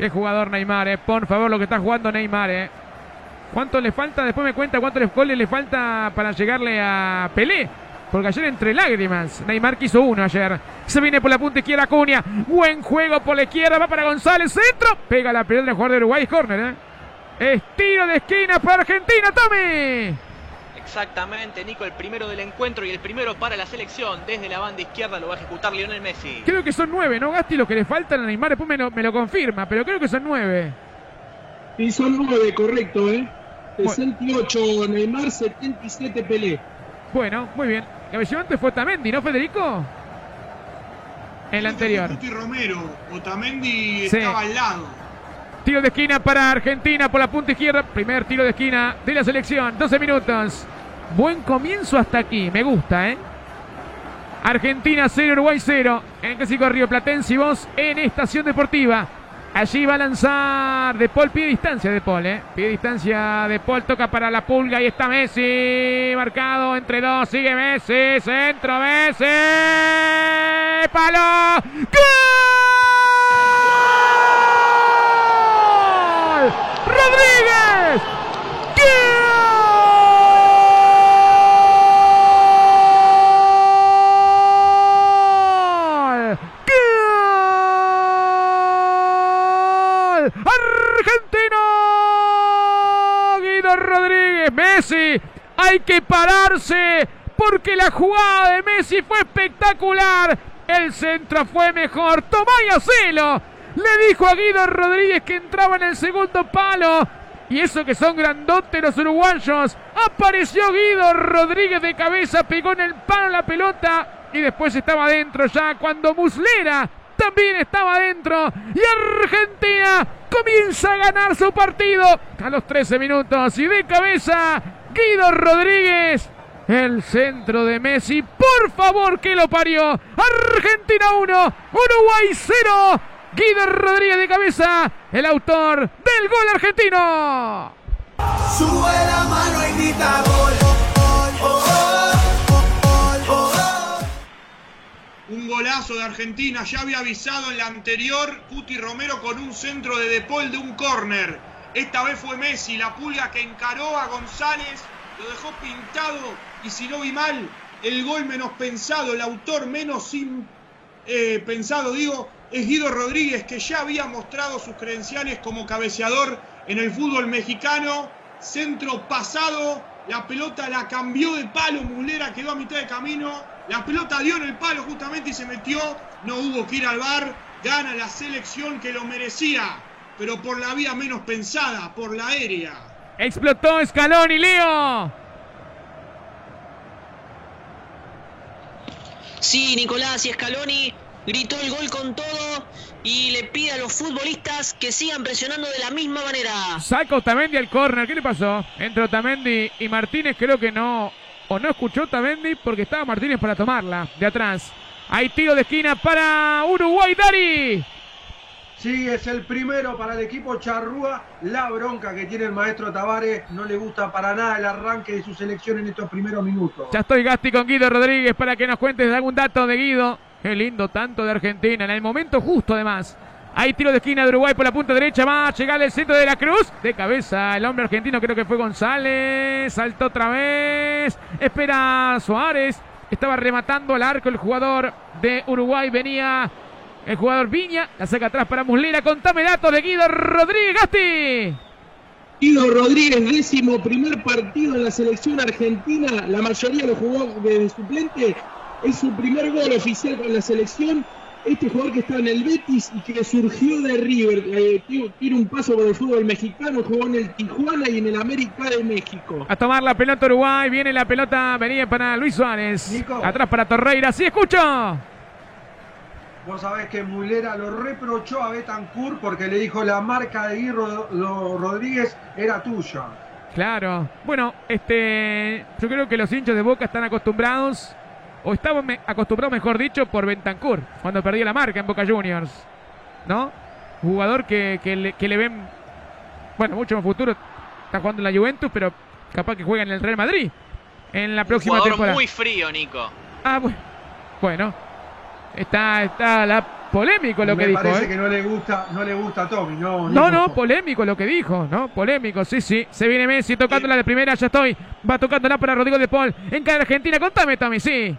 Qué jugador Neymar, eh. Por favor, lo que está jugando Neymar, eh. ¿Cuánto le falta? Después me cuenta cuántos goles le falta para llegarle a Pelé. Porque ayer entre lágrimas, Neymar quiso uno ayer. Se viene por la punta izquierda Cunha. Buen juego por la izquierda. Va para González. Centro. Pega la pelota del jugador de Uruguay. Corner, ¿eh? Estilo de esquina para Argentina. Tommy. Exactamente, Nico, el primero del encuentro y el primero para la selección. Desde la banda izquierda lo va a ejecutar Lionel Messi. Creo que son nueve, ¿no, Gasti? Lo que le faltan a Neymar. Después me lo, me lo confirma. Pero creo que son nueve. Y son nueve, correcto, ¿eh? 68 Neymar, 77 Pelé. Bueno, muy bien. El antes fue Tamendi, ¿no, Federico? En el anterior. Tuti Romero, Otamendi estaba al lado. Tiro de esquina para Argentina por la punta izquierda. Primer tiro de esquina de la selección. 12 minutos. Buen comienzo hasta aquí. Me gusta, ¿eh? Argentina 0, Uruguay 0. En el clásico Río Platense y vos en Estación Deportiva. Allí va a lanzar De Paul, pide distancia De Paul, ¿eh? Pide distancia De Paul, toca para la pulga y está Messi. Marcado entre dos, sigue Messi. Centro, Messi. ¡Palo! ¡Gol! ¡Rodríguez! Argentina. Guido Rodríguez, Messi. Hay que pararse porque la jugada de Messi fue espectacular. El centro fue mejor. Tomá y hacelo. Le dijo a Guido Rodríguez que entraba en el segundo palo. Y eso que son grandotes los uruguayos. Apareció Guido Rodríguez de cabeza, pegó en el palo la pelota. Y después estaba adentro ya cuando Muslera también estaba adentro. Y Argentina comienza a ganar su partido a los 13 minutos. Y de cabeza, Guido Rodríguez. El centro de Messi. Por favor, que lo parió. Argentina 1, Uruguay 0. Guido Rodríguez de cabeza, el autor del gol argentino. Sube la mano y grita golazo de Argentina, ya había avisado en la anterior Cuti Romero con un centro de De Paul de un córner. Esta vez fue Messi, la pulga que encaró a González, lo dejó pintado y si no vi mal, el gol menos pensado, el autor menos eh, pensado, digo, es Guido Rodríguez, que ya había mostrado sus credenciales como cabeceador en el fútbol mexicano. Centro pasado, la pelota la cambió de palo, Mulera quedó a mitad de camino la pelota dio en el palo justamente y se metió. No hubo que ir al bar. Gana la selección que lo merecía. Pero por la vía menos pensada, por la aérea. Explotó Scaloni, Leo. Sí, Nicolás y Scaloni gritó el gol con todo y le pide a los futbolistas que sigan presionando de la misma manera. Saca Otamendi al córner. ¿Qué le pasó? Entre Otamendi y Martínez creo que no o no escuchó Otamendi porque estaba Martínez para tomarla de atrás. Hay tiro de esquina para Uruguay, Dari. Sí, es el primero para el equipo Charrúa. La bronca que tiene el maestro Tavares no le gusta para nada el arranque de su selección en estos primeros minutos. Ya estoy Gasti con Guido Rodríguez para que nos cuentes algún dato de Guido. Qué lindo tanto de Argentina, en el momento justo además. Hay tiro de esquina de Uruguay por la punta derecha. Va a llegar el centro de la cruz. De cabeza el hombre argentino, creo que fue González. Saltó otra vez. Espera Suárez. Estaba rematando al arco el jugador de Uruguay. Venía el jugador Viña. La saca atrás para Muslera. Contame datos de Guido Rodríguez Gasti. Guido Rodríguez, décimo primer partido en la selección argentina. La mayoría lo jugó de suplente. Es su primer gol oficial con la selección este jugador que está en el Betis y que surgió de River, eh, tiene, un paso por el fútbol mexicano, jugó en el Tijuana y en el América de México. A tomar la pelota Uruguay, viene la pelota, venía para Luis Suárez. Atrás para Torreira, sí escucho. Vos sabés que Mulera lo reprochó a Betancourt porque le dijo la marca de Guirro Rodríguez era tuya. Claro. Bueno, este, yo creo que los hinchas de Boca están acostumbrados o estaba acostumbrado, mejor dicho, por Bentancur, cuando perdía la marca en Boca Juniors. ¿No? Jugador que, le, ven, bueno, mucho en futuro. Está jugando en la Juventus, pero capaz que juega en el Real Madrid en la próxima jugador temporada. muy frío, Nico. Ah, bueno. Bueno. Está, está la Polémico lo Me que dijo. parece ¿eh? que no le gusta, no le gusta a Tommy, no. No, no, polémico lo que dijo, ¿no? Polémico, sí, sí. Se viene Messi tocándola de primera, ya estoy. Va tocándola para Rodrigo de Paul. En cada Argentina, contame, Tommy, sí.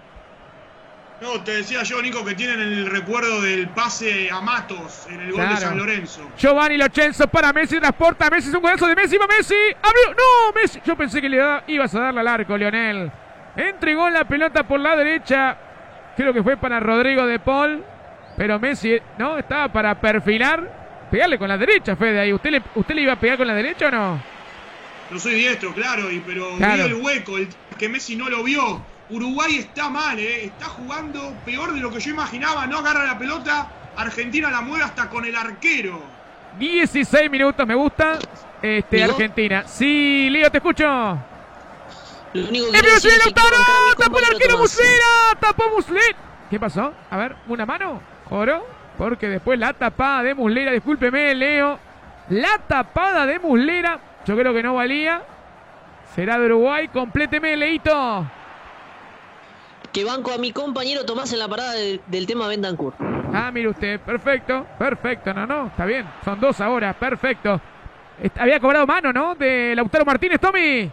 No, te decía yo, Nico, que tienen el recuerdo del pase a Matos en el gol Claro. de San Lorenzo. Giovanni Lochenzo para Messi, transporta. Messi es un golazo de Messi, va Messi. Abrió, no, Messi. Yo pensé que le da- ibas a darle al arco, Lionel. Entregó la pelota por la derecha. Creo que fue para Rodrigo de Paul. Pero Messi, ¿no? Estaba para perfilar. Pegarle con la derecha, Fede, ahí. ¿Usted le, ¿Usted le iba a pegar con la derecha o no? No soy diestro, claro, y, pero Claro. vi el hueco, el que Messi no lo vio. Uruguay está mal, ¿eh? está jugando peor de lo que yo imaginaba. No agarra la pelota, Argentina la mueve hasta con el arquero. 16 minutos, me gusta. Este. Argentina. Sí, Leo, te escucho. Lo único que ¡El es Lautaro! ¡Tapó el arquero. Muslera! ¡Tapó Muslera! ¿Qué pasó? A ver, ¿una mano? ¿Oro? Porque después la tapada de Muslera, discúlpeme, Leo. La tapada de Muslera, yo creo que no valía. Será de Uruguay, compléteme, Leito. Que banco a mi compañero Tomás en la parada del, del tema Bendancourt. Ah, mire usted, perfecto, perfecto, no, no, está bien, son dos ahora, perfecto. Había cobrado mano, ¿no? De Lautaro Martínez, Tommy.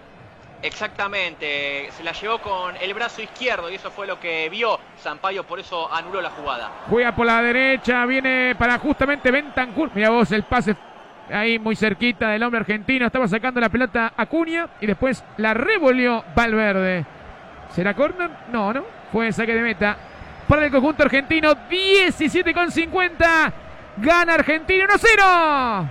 Exactamente, se la llevó con el brazo izquierdo y eso fue lo que vio Sampaio, por eso anuló la jugada. Juega por la derecha, viene para justamente Bentancur. Mira vos el pase ahí muy cerquita del hombre argentino. Estaba sacando la pelota Acuña y después la revolvió Valverde. ¿Será córner? No, no. Fue saque de meta para el conjunto argentino. 17 con 50. Gana Argentina 1-0.